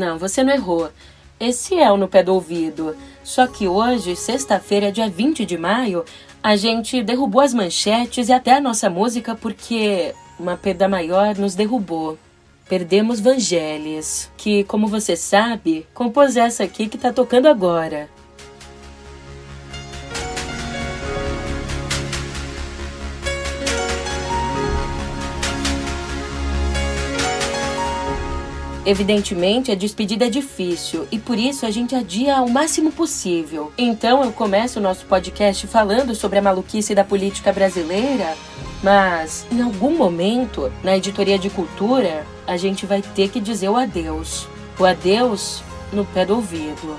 Não, você não errou. Esse é o No Pé do Ouvido. Só que hoje, sexta-feira, dia 20 de maio, a gente derrubou as manchetes e até a nossa música porque uma perda maior nos derrubou. Perdemos Vangelis, que, como você sabe, compôs essa aqui que tá tocando agora. Evidentemente, a despedida é difícil e por isso a gente adia ao máximo possível. Então eu começo o nosso podcast falando sobre a maluquice da política brasileira, mas em algum momento, na editoria de cultura, a gente vai ter que dizer o adeus. O adeus no pé do ouvido.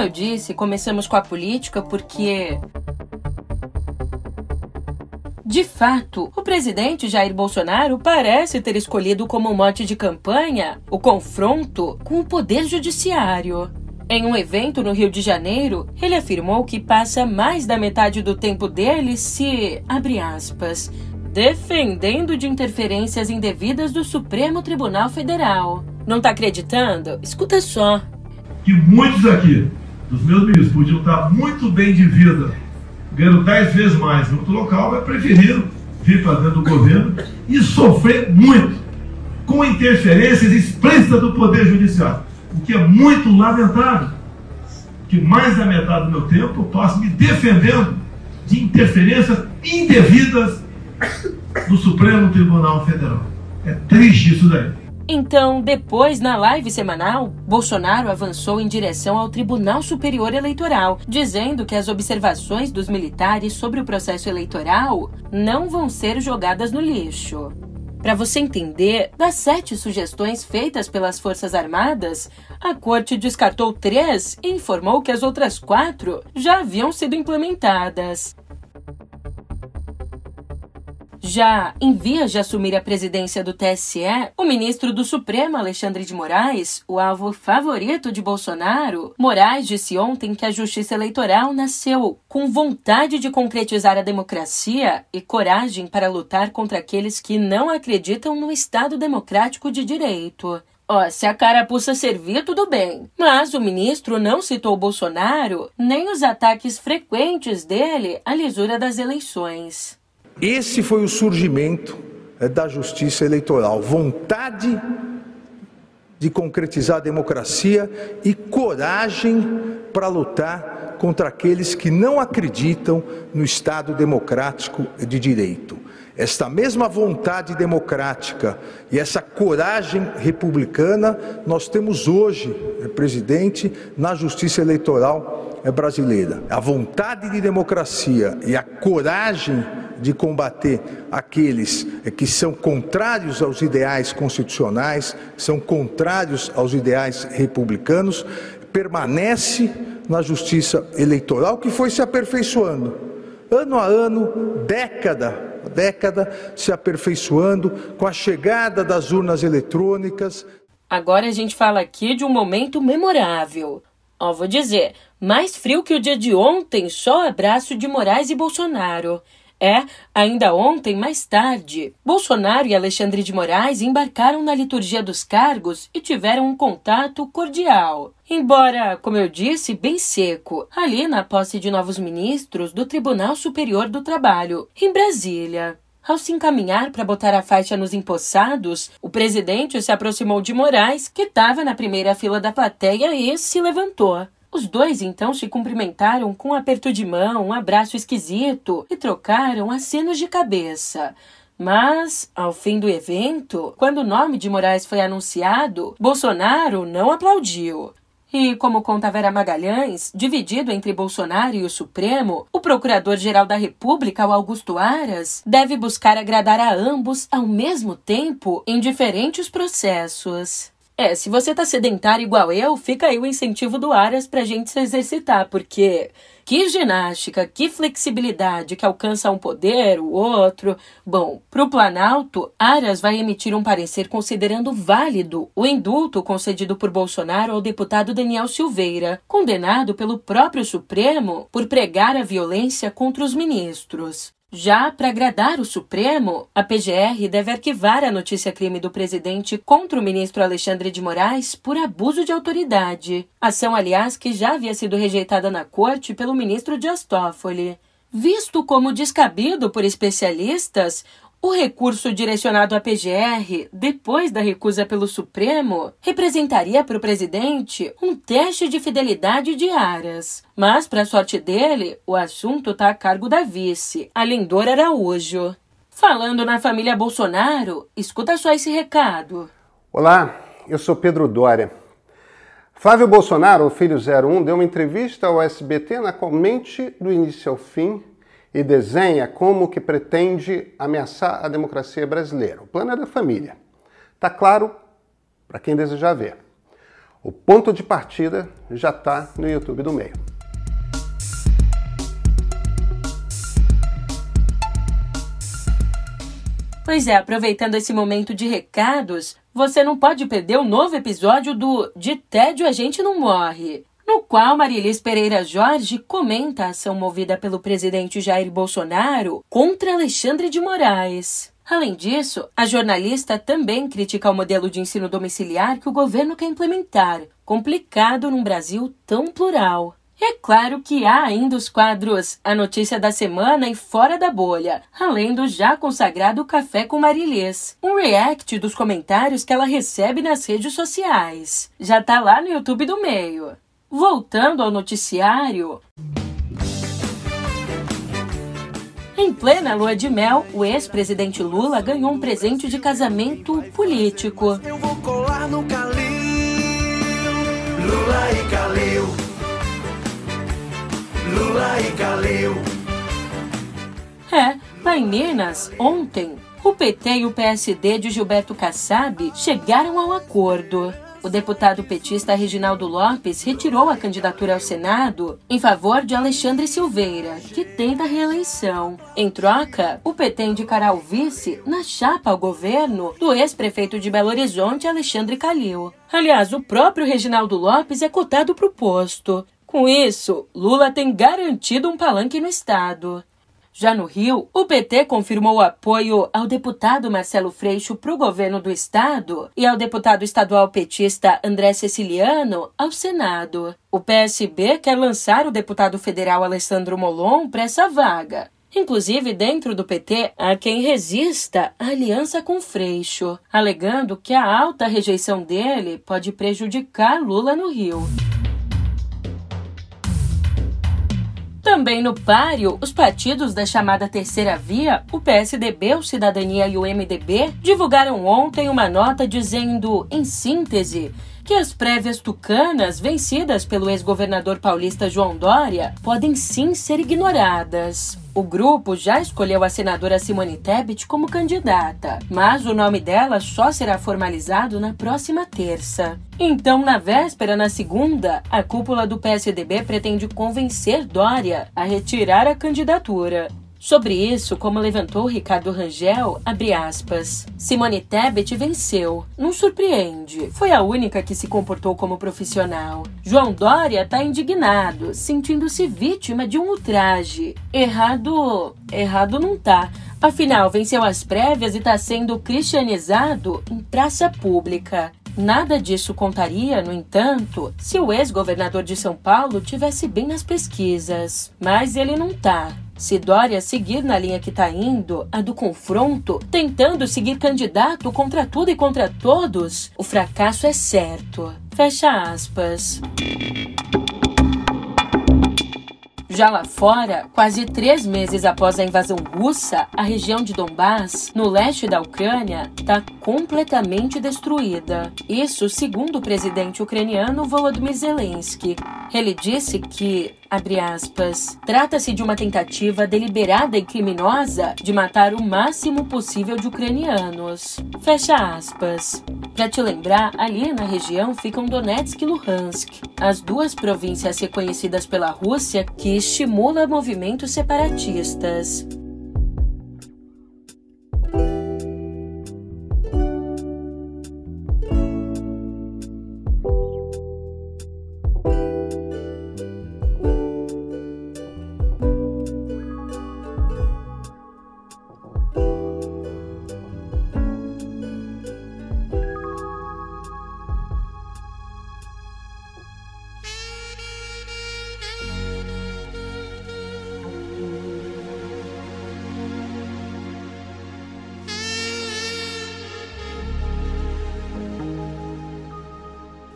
Como eu disse, começamos com a política porque. De fato, o presidente Jair Bolsonaro parece ter escolhido como mote de campanha o confronto com o Poder Judiciário. Em um evento no Rio de Janeiro, ele afirmou que passa mais da metade do tempo dele se, abre aspas, defendendo de interferências indevidas do Supremo Tribunal Federal. Não tá acreditando? Escuta só. Que muitos aqui dos meus ministros podiam estar muito bem de vida, ganhando dez vezes mais no outro local, mas preferiram vir para dentro do governo e sofrer muito com interferências explícitas do Poder Judiciário, o que é muito lamentável. Que mais da metade do meu tempo eu passo me defendendo de interferências indevidas do Supremo Tribunal Federal. É triste isso daí. Então, depois, na live semanal, Bolsonaro avançou em direção ao Tribunal Superior Eleitoral, dizendo que as observações dos militares sobre o processo eleitoral não vão ser jogadas no lixo. Para você entender, das sete sugestões feitas pelas Forças Armadas, a corte descartou três e informou que as outras quatro já haviam sido implementadas. Já em vias de assumir a presidência do TSE, o ministro do Supremo, Alexandre de Moraes, o alvo favorito de Bolsonaro, Moraes disse ontem que a justiça eleitoral nasceu com vontade de concretizar a democracia e coragem para lutar contra aqueles que não acreditam no Estado democrático de direito. Ó, se a carapuça servir, tudo bem. Mas o ministro não citou Bolsonaro nem os ataques frequentes dele à lisura das eleições. Esse foi o surgimento é, da justiça eleitoral, vontade de concretizar a democracia e coragem para lutar contra aqueles que não acreditam no Estado democrático de direito. Esta mesma vontade democrática e essa coragem republicana nós temos hoje, é, presidente, na justiça eleitoral é, brasileira. A vontade de democracia e a coragem de combater aqueles que são contrários aos ideais constitucionais, são contrários aos ideais republicanos, permanece na justiça eleitoral que foi se aperfeiçoando, ano a ano, década a década, se aperfeiçoando com a chegada das urnas eletrônicas. Agora a gente fala aqui de um momento memorável. Ó, vou dizer, mais frio que o dia de ontem, só abraço de Moraes e Bolsonaro. É, ainda ontem, mais tarde, Bolsonaro e Alexandre de Moraes embarcaram na liturgia dos cargos e tiveram um contato cordial. Embora, como eu disse, bem seco, ali na posse de novos ministros do Tribunal Superior do Trabalho, em Brasília. Ao se encaminhar para botar a faixa nos empossados, o presidente se aproximou de Moraes, que estava na primeira fila da plateia, e se levantou. Os dois então se cumprimentaram com um aperto de mão, um abraço esquisito e trocaram acenos de cabeça. Mas, ao fim do evento, quando o nome de Moraes foi anunciado, Bolsonaro não aplaudiu. E, como conta Vera Magalhães, dividido entre Bolsonaro e o Supremo, o Procurador-Geral da República, o Augusto Aras, deve buscar agradar a ambos ao mesmo tempo em diferentes processos. É, se você tá sedentário igual eu, fica aí o incentivo do Aras pra gente se exercitar, porque que ginástica, que flexibilidade que alcança um poder, o outro. Bom, pro Planalto, Aras vai emitir um parecer considerando válido o indulto concedido por Bolsonaro ao deputado Daniel Silveira, condenado pelo próprio Supremo por pregar a violência contra os ministros. Já para agradar o Supremo, a PGR deve arquivar a notícia-crime do presidente contra o ministro Alexandre de Moraes por abuso de autoridade. Ação, aliás, que já havia sido rejeitada na corte pelo ministro Dias Toffoli. Visto como descabido por especialistas, o recurso direcionado à PGR, depois da recusa pelo Supremo, representaria para o presidente um teste de fidelidade de Aras. Mas, para sorte dele, o assunto está a cargo da vice, a Lindor Araújo. Falando na família Bolsonaro, escuta só esse recado. Olá, eu sou Pedro Dória. Flávio Bolsonaro, o filho 01, deu uma entrevista ao SBT na qual mente do início ao fim e desenha como que pretende ameaçar a democracia brasileira. O plano é da família. Está claro para quem desejar ver. O ponto de partida já está no YouTube do meio. Pois é, aproveitando esse momento de recados, você não pode perder o novo episódio do De Tédio a Gente Não Morre no qual Marilis Pereira Jorge comenta a ação movida pelo presidente Jair Bolsonaro contra Alexandre de Moraes. Além disso, a jornalista também critica o modelo de ensino domiciliar que o governo quer implementar, complicado num Brasil tão plural. É claro que há ainda os quadros A Notícia da Semana e Fora da Bolha, além do já consagrado Café com Marilês, um react dos comentários que ela recebe nas redes sociais. Já tá lá no YouTube do meio. Voltando ao noticiário. Em plena lua de mel, o ex-presidente Lula ganhou um presente de casamento político. Eu vou colar no Calil, Lula e Calil, Lula e Calil. É, lá em Minas, ontem, o PT e o PSD de Gilberto Kassab chegaram a um acordo o deputado petista Reginaldo Lopes retirou a candidatura ao Senado em favor de Alexandre Silveira, que tenta a reeleição. Em troca, o PT indicará o vice na chapa ao governo do ex-prefeito de Belo Horizonte, Alexandre Calil. Aliás, o próprio Reginaldo Lopes é cotado para o posto. Com isso, Lula tem garantido um palanque no estado. Já no Rio, o PT confirmou o apoio ao deputado Marcelo Freixo para o governo do estado e ao deputado estadual petista André Ceciliano ao Senado. O PSB quer lançar o deputado federal Alessandro Molon para essa vaga. Inclusive, dentro do PT, há quem resista à aliança com Freixo, alegando que a alta rejeição dele pode prejudicar Lula no Rio. Também no páreo, os partidos da chamada Terceira Via, o PSDB, o Cidadania e o MDB, divulgaram ontem uma nota dizendo, em síntese, que as prévias tucanas, vencidas pelo ex-governador paulista João Dória, podem sim ser ignoradas. O grupo já escolheu a senadora Simone Tebet como candidata, mas o nome dela só será formalizado na próxima terça. Então, na véspera, na segunda, a cúpula do PSDB pretende convencer Dória a retirar a candidatura. Sobre isso, como levantou Ricardo Rangel, abre aspas, Simone Tebet venceu. Não surpreende. Foi a única que se comportou como profissional. João Dória está indignado, sentindo-se vítima de um ultraje. Errado... errado não tá. Afinal, venceu as prévias e está sendo cristianizado em praça pública. Nada disso contaria, no entanto, se o ex-governador de São Paulo tivesse bem nas pesquisas. Mas ele não tá. Se Dória seguir na linha que está indo, a do confronto, tentando seguir candidato contra tudo e contra todos, o fracasso é certo. Fecha aspas. Já lá fora, quase três meses após a invasão russa, a região de Donbass, no leste da Ucrânia, está completamente destruída. Isso segundo o presidente ucraniano Volodymyr Zelensky. Ele disse que, abre aspas, trata-se de uma tentativa deliberada e criminosa de matar o máximo possível de ucranianos. Fecha aspas. Para te lembrar, ali na região ficam Donetsk e Luhansk, as duas províncias reconhecidas pela Rússia que estimula movimentos separatistas.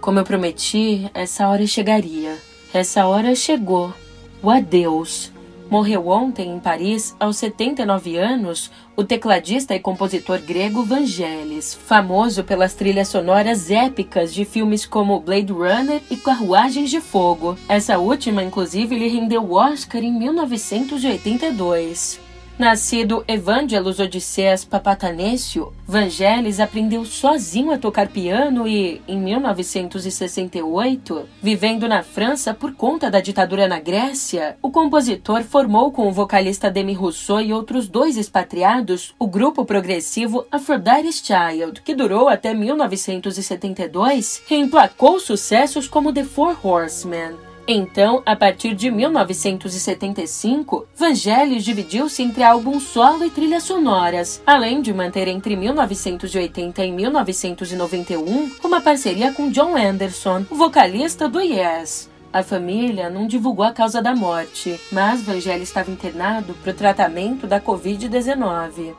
Como eu prometi, essa hora chegaria. Essa hora chegou. O adeus. Morreu ontem em Paris, aos 79 anos, o tecladista e compositor grego Vangelis, famoso pelas trilhas sonoras épicas de filmes como Blade Runner e Carruagens de Fogo. Essa última, inclusive, lhe rendeu o Oscar em 1982. Nascido Evangelos Odisseas Papatanésio, Vangelis aprendeu sozinho a tocar piano e, em 1968, vivendo na França por conta da ditadura na Grécia, o compositor formou com o vocalista Demi Rousseau e outros dois expatriados o grupo progressivo Aphrodite's Child, que durou até 1972 e emplacou sucessos como The Four Horsemen. Então, a partir de 1975, Vangelis dividiu-se entre álbum solo e trilhas sonoras, além de manter entre 1980 e 1991 uma parceria com John Anderson, o vocalista do Yes. A família não divulgou a causa da morte, mas Vangelis estava internado para o tratamento da Covid-19.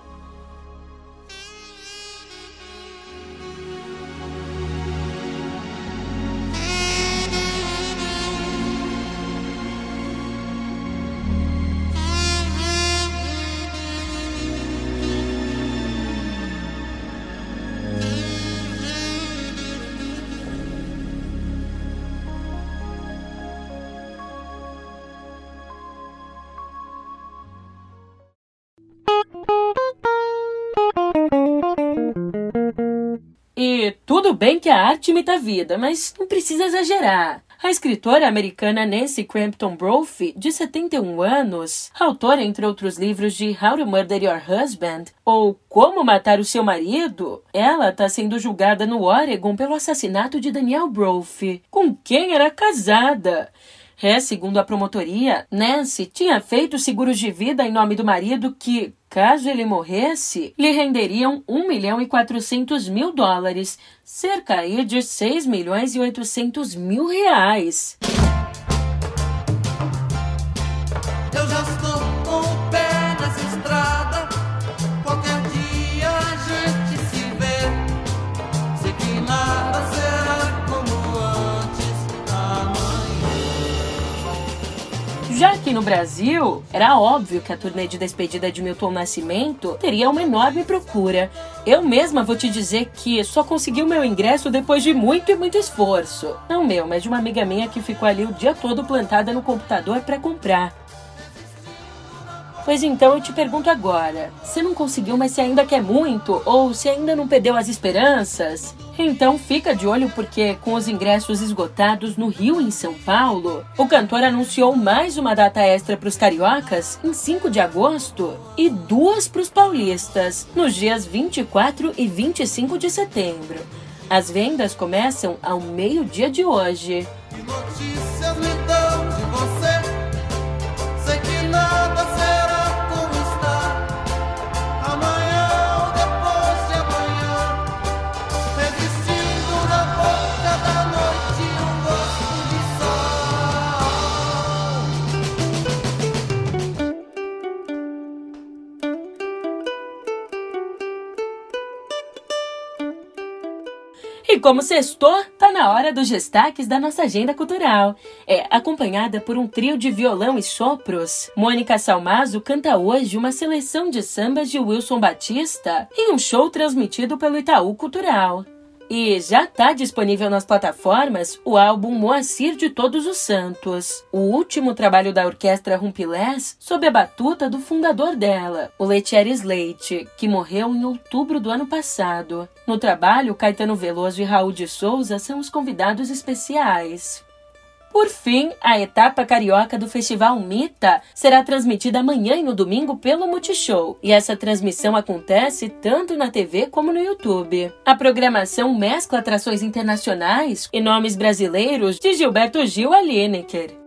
Bem que a arte imita a vida, mas não precisa exagerar. A escritora americana Nancy Crampton Brophy, de 71 anos, autora, entre outros livros, de How to Murder Your Husband ou Como Matar o Seu Marido, ela está sendo julgada no Oregon pelo assassinato de Daniel Brophy, com quem era casada. É, segundo a promotoria, Nancy tinha feito seguros de vida em nome do marido que, caso ele morresse, lhe renderiam 1 milhão e 400 mil dólares, cerca aí de 6 milhões e 800 mil reais. Aqui no Brasil, era óbvio que a turnê de despedida de Milton Nascimento teria uma enorme procura. Eu mesma vou te dizer que só consegui o meu ingresso depois de muito e muito esforço. Não meu, mas de uma amiga minha que ficou ali o dia todo plantada no computador para comprar. Pois então eu te pergunto agora: você não conseguiu, mas você ainda quer muito? Ou se ainda não perdeu as esperanças? Então fica de olho porque, com os ingressos esgotados no Rio e em São Paulo, o cantor anunciou mais uma data extra para os cariocas em 5 de agosto e duas para os paulistas, nos dias 24 e 25 de setembro. As vendas começam ao meio-dia de hoje. Notícias dão de você, E como sextou, tá na hora dos destaques da nossa agenda cultural. É acompanhada por um trio de violão e sopros. Mônica Salmazo canta hoje uma seleção de sambas de Wilson Batista em um show transmitido pelo Itaú Cultural. E já está disponível nas plataformas o álbum Moacir de Todos os Santos, o último trabalho da orquestra Rumpilés sob a batuta do fundador dela, o Letieres Leite, que morreu em outubro do ano passado. No trabalho, Caetano Veloso e Raul de Souza são os convidados especiais. Por fim, a etapa carioca do Festival Mita será transmitida amanhã e no domingo pelo Multishow, e essa transmissão acontece tanto na TV como no YouTube. A programação mescla atrações internacionais e nomes brasileiros de Gilberto Gil a Lineker.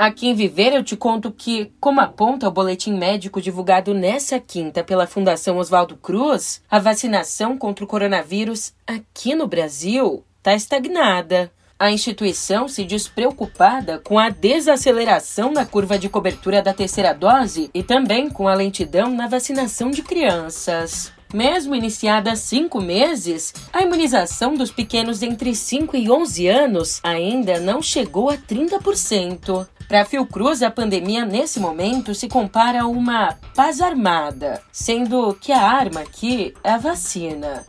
Aqui em Viver eu te conto que, como aponta o boletim médico divulgado nessa quinta pela Fundação Oswaldo Cruz, a vacinação contra o coronavírus aqui no Brasil está estagnada. A instituição se diz preocupada com a desaceleração na curva de cobertura da terceira dose e também com a lentidão na vacinação de crianças. Mesmo iniciada há cinco meses, a imunização dos pequenos entre 5 e 11 anos ainda não chegou a 30%. Para a Fiocruz, a pandemia nesse momento se compara a uma paz armada, sendo que a arma aqui é a vacina.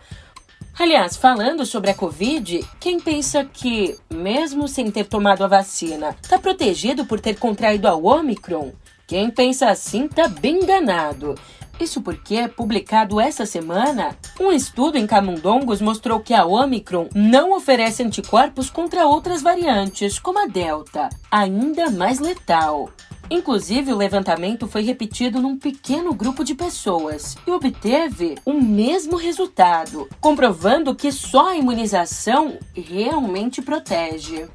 Aliás, falando sobre a Covid, quem pensa que, mesmo sem ter tomado a vacina, está protegido por ter contraído a Omicron? Quem pensa assim está bem enganado. Isso porque, publicado essa semana, um estudo em camundongos mostrou que a Omicron não oferece anticorpos contra outras variantes, como a Delta, ainda mais letal. Inclusive, o levantamento foi repetido num pequeno grupo de pessoas e obteve o mesmo resultado, comprovando que só a imunização realmente protege.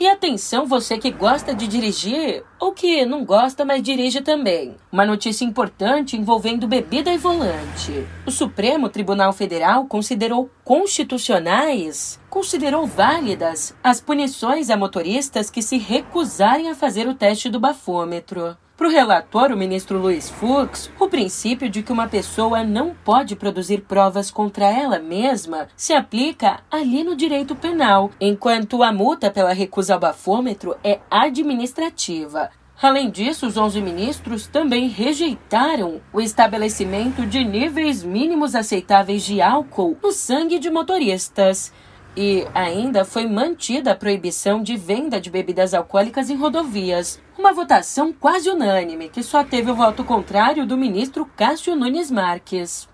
E atenção, você que gosta de dirigir ou que não gosta, mas dirige também. Uma notícia importante envolvendo bebida e volante. O Supremo Tribunal Federal considerou constitucionais, considerou válidas as punições a motoristas que se recusarem a fazer o teste do bafômetro. Para o relator, o ministro Luiz Fux, o princípio de que uma pessoa não pode produzir provas contra ela mesma se aplica ali no direito penal, enquanto a multa pela recusa ao bafômetro é administrativa. Além disso, os 11 ministros também rejeitaram o estabelecimento de níveis mínimos aceitáveis de álcool no sangue de motoristas. E ainda foi mantida a proibição de venda de bebidas alcoólicas em rodovias. Uma votação quase unânime, que só teve o voto contrário do ministro Cássio Nunes Marques.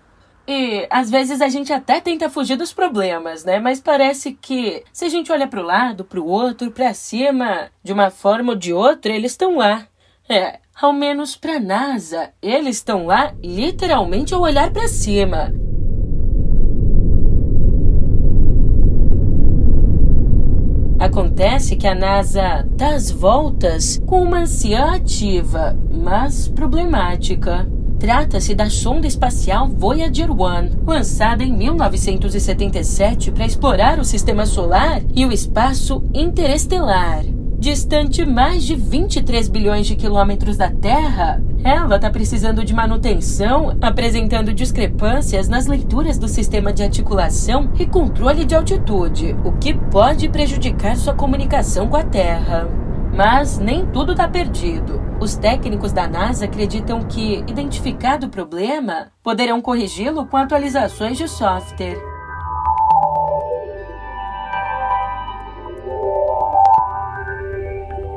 E às vezes a gente até tenta fugir dos problemas, né? Mas parece que se a gente olha para o lado, para o outro, para cima, de uma forma ou de outra, eles estão lá. É, ao menos para NASA, eles estão lá literalmente ao olhar para cima. Acontece que a NASA dá as voltas com uma anciã ativa, mas problemática. Trata-se da sonda espacial Voyager 1, lançada em 1977 para explorar o sistema solar e o espaço interestelar. Distante mais de 23 bilhões de quilômetros da Terra, ela está precisando de manutenção, apresentando discrepâncias nas leituras do sistema de articulação e controle de altitude, o que pode prejudicar sua comunicação com a Terra. Mas nem tudo está perdido. Os técnicos da NASA acreditam que, identificado o problema, poderão corrigi-lo com atualizações de software.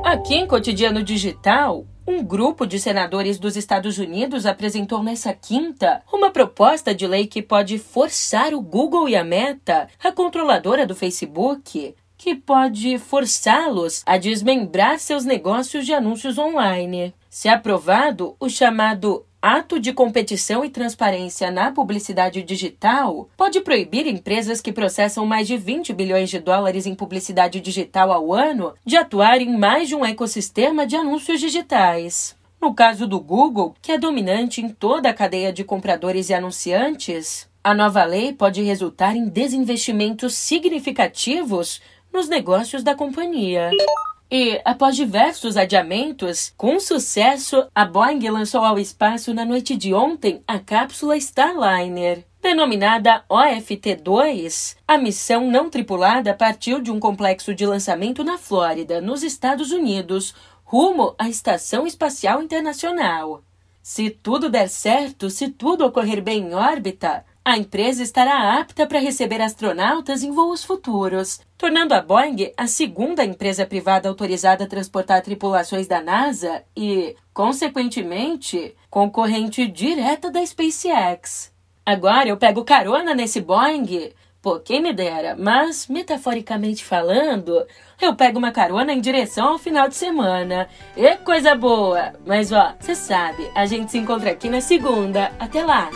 Aqui em Cotidiano Digital, um grupo de senadores dos Estados Unidos apresentou nessa quinta uma proposta de lei que pode forçar o Google e a Meta, a controladora do Facebook, que pode forçá-los a desmembrar seus negócios de anúncios online. Se aprovado, o chamado Ato de competição e transparência na publicidade digital pode proibir empresas que processam mais de 20 bilhões de dólares em publicidade digital ao ano de atuar em mais de um ecossistema de anúncios digitais. No caso do Google, que é dominante em toda a cadeia de compradores e anunciantes, a nova lei pode resultar em desinvestimentos significativos nos negócios da companhia. E, após diversos adiamentos, com sucesso, a Boeing lançou ao espaço na noite de ontem a cápsula Starliner. Denominada OFT-2, a missão não tripulada partiu de um complexo de lançamento na Flórida, nos Estados Unidos, rumo à Estação Espacial Internacional. Se tudo der certo, se tudo ocorrer bem em órbita, a empresa estará apta para receber astronautas em voos futuros, tornando a Boeing a segunda empresa privada autorizada a transportar tripulações da NASA e, consequentemente, concorrente direta da SpaceX. Agora eu pego carona nesse Boeing. Pô, quem me dera, mas, metaforicamente falando, eu pego uma carona em direção ao final de semana. E coisa boa! Mas ó, você sabe, a gente se encontra aqui na segunda. Até lá!